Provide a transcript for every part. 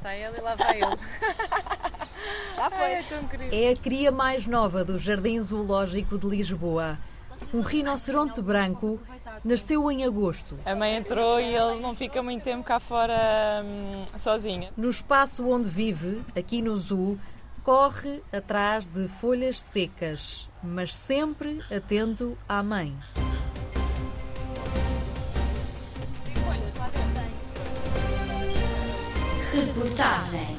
está ele e lá vai ele. Já foi. é tão querido. É a cria mais nova do Jardim Zoológico de Lisboa. Um rinoceronte branco nasceu em agosto. A mãe entrou e ele não fica muito tempo cá fora hum, sozinho. No espaço onde vive, aqui no zoo, corre atrás de folhas secas, mas sempre atento à mãe. Reportagem.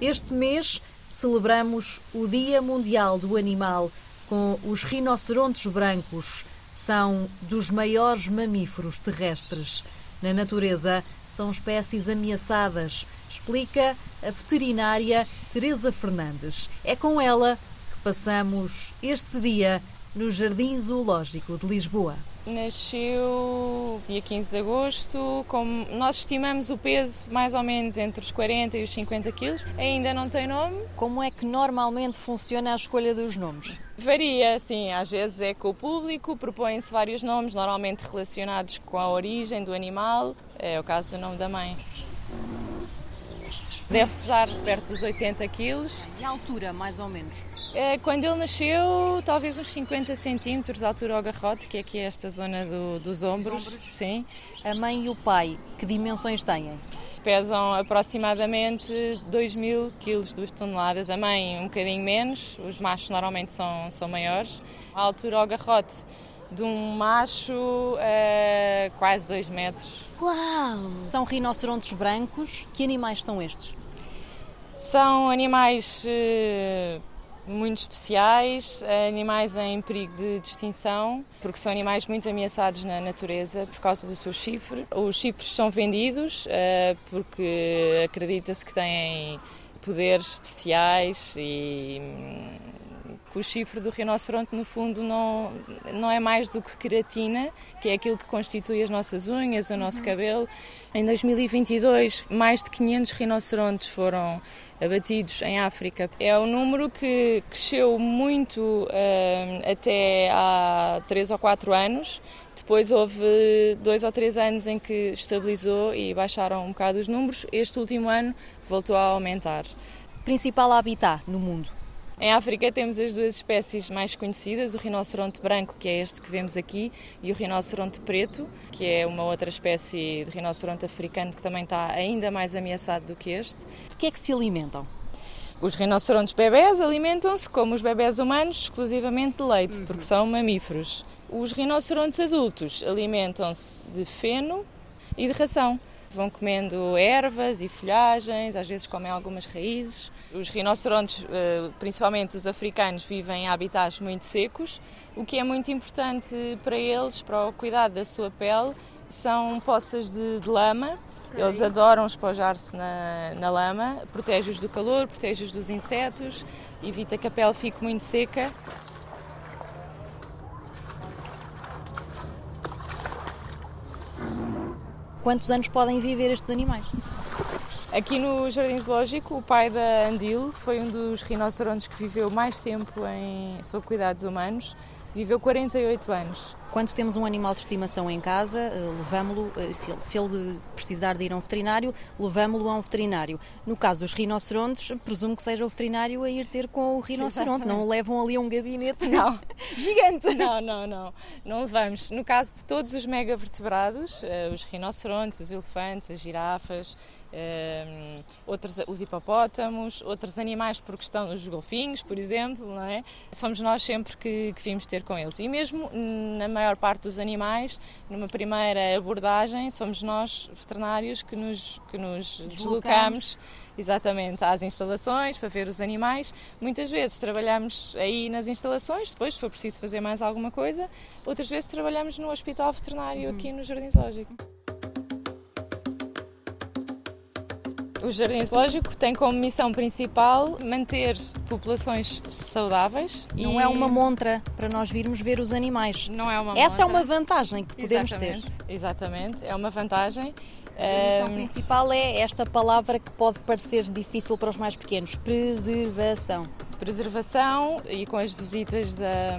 Este mês celebramos o Dia Mundial do Animal com os rinocerontes brancos. São dos maiores mamíferos terrestres. Na natureza, são espécies ameaçadas, explica a veterinária Teresa Fernandes. É com ela que passamos este dia no Jardim Zoológico de Lisboa. Nasceu dia 15 de agosto, como nós estimamos o peso mais ou menos entre os 40 e os 50 quilos. Ainda não tem nome. Como é que normalmente funciona a escolha dos nomes? Varia, sim, às vezes é com o público, propõem-se vários nomes, normalmente relacionados com a origem do animal. É o caso do nome da mãe. Deve pesar perto dos 80 quilos. E a altura, mais ou menos? É, Quando ele nasceu, talvez uns 50 centímetros, a altura ao garrote, que é aqui esta zona do- dos ombros. Sim. A mãe e o pai, que dimensões têm? Pesam aproximadamente 2 mil quilos, 2 toneladas. A mãe um bocadinho menos, os machos normalmente são, são maiores. A altura ao garrote de um macho é quase 2 metros. Uau! São rinocerontes brancos. Que animais são estes? São animais eh, muito especiais, eh, animais em perigo de extinção, porque são animais muito ameaçados na natureza por causa do seu chifre. Os chifres são vendidos eh, porque acredita-se que têm poderes especiais e hum, o chifre do rinoceronte, no fundo, não, não é mais do que queratina, que é aquilo que constitui as nossas unhas, o nosso cabelo. Em 2022, mais de 500 rinocerontes foram abatidos em África. É um número que cresceu muito eh, até há 3 ou 4 anos. Depois houve dois ou três anos em que estabilizou e baixaram um bocado os números. Este último ano voltou a aumentar. Principal habitat no mundo. Em África temos as duas espécies mais conhecidas, o rinoceronte branco, que é este que vemos aqui, e o rinoceronte preto, que é uma outra espécie de rinoceronte africano que também está ainda mais ameaçado do que este. De que é que se alimentam? Os rinocerontes bebés alimentam-se, como os bebés humanos, exclusivamente de leite, porque são mamíferos. Os rinocerontes adultos alimentam-se de feno e de ração. Vão comendo ervas e folhagens, às vezes comem algumas raízes. Os rinocerontes, eh, principalmente os africanos, vivem em habitats muito secos. O que é muito importante para eles, para o cuidado da sua pele, são poças de, de lama. Eles adoram espojar-se na, na lama, protege-os do calor, protege-os dos insetos, evita que a pele fique muito seca. Quantos anos podem viver estes animais? Aqui no Jardim Zoológico, o pai da Andil foi um dos rinocerontes que viveu mais tempo em, sob cuidados humanos. Viveu 48 anos. Quando temos um animal de estimação em casa, eh, levamo-lo, eh, se ele, precisar de ir a um veterinário, levamo-lo a um veterinário. No caso dos rinocerontes, presumo que seja o veterinário a ir ter com o rinoceronte, não o levam ali a um gabinete Não. gigante. Não, não, não. Não levamos. No caso de todos os megavertebrados, eh, os rinocerontes, os elefantes, as girafas, outros, os hipopótamos, outros animais por questão dos golfinhos, por exemplo, não é? Somos nós sempre que, que vimos ter com eles. E mesmo na maior parte dos animais, numa primeira abordagem, somos nós, veterinários, que nos, que nos deslocamos exatamente às instalações para ver os animais. Muitas vezes trabalhamos aí nas instalações, depois, se for preciso fazer mais alguma coisa, outras vezes trabalhamos no hospital veterinário aqui no Jardim Zoológico. O Jardim Zoológico tem como missão principal manter populações saudáveis. Não e- é uma montra para nós virmos ver os animais. Não é uma Essa é montra. uma vantagem que podemos ter. exatamente, Exatamente, é uma vantagem. Mas a missão principal é esta palavra que pode parecer difícil para os mais pequenos: preservação. preservação e com as visitas da,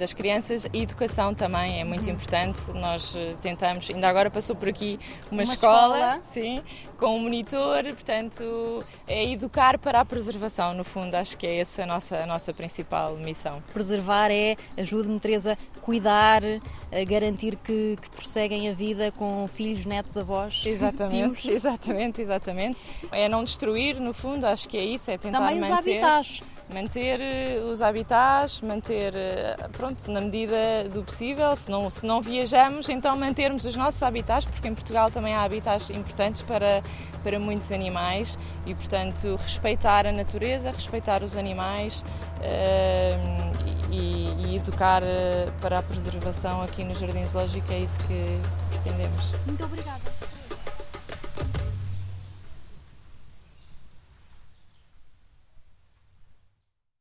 das crianças. E educação também é muito Uhum. importante. Nós eh, tentamos, ainda agora passou por aqui uma, Uma escola, escola. sim, com um monitor, portanto, é educar para a preservação, no fundo, acho que é essa a nossa, a nossa principal missão. Preservar é, ajude-me Teresa, cuidar, a garantir que, que prosseguem a vida com filhos, netos, avós, Exatamente, tios. exatamente, exatamente. É não destruir, no fundo, acho que é isso, é tentar Também os manter, habitats. Manter eh, os habitats, manter, eh, pronto, na medida do possível, se não, se não viajamos, então mantermos os nossos habitats, porque em Portugal também há habitats importantes para, para muitos animais e, portanto, respeitar a natureza, respeitar os animais eh, e, e educar para a preservação aqui no Jardim Zoológico, é isso que pretendemos. Muito obrigada.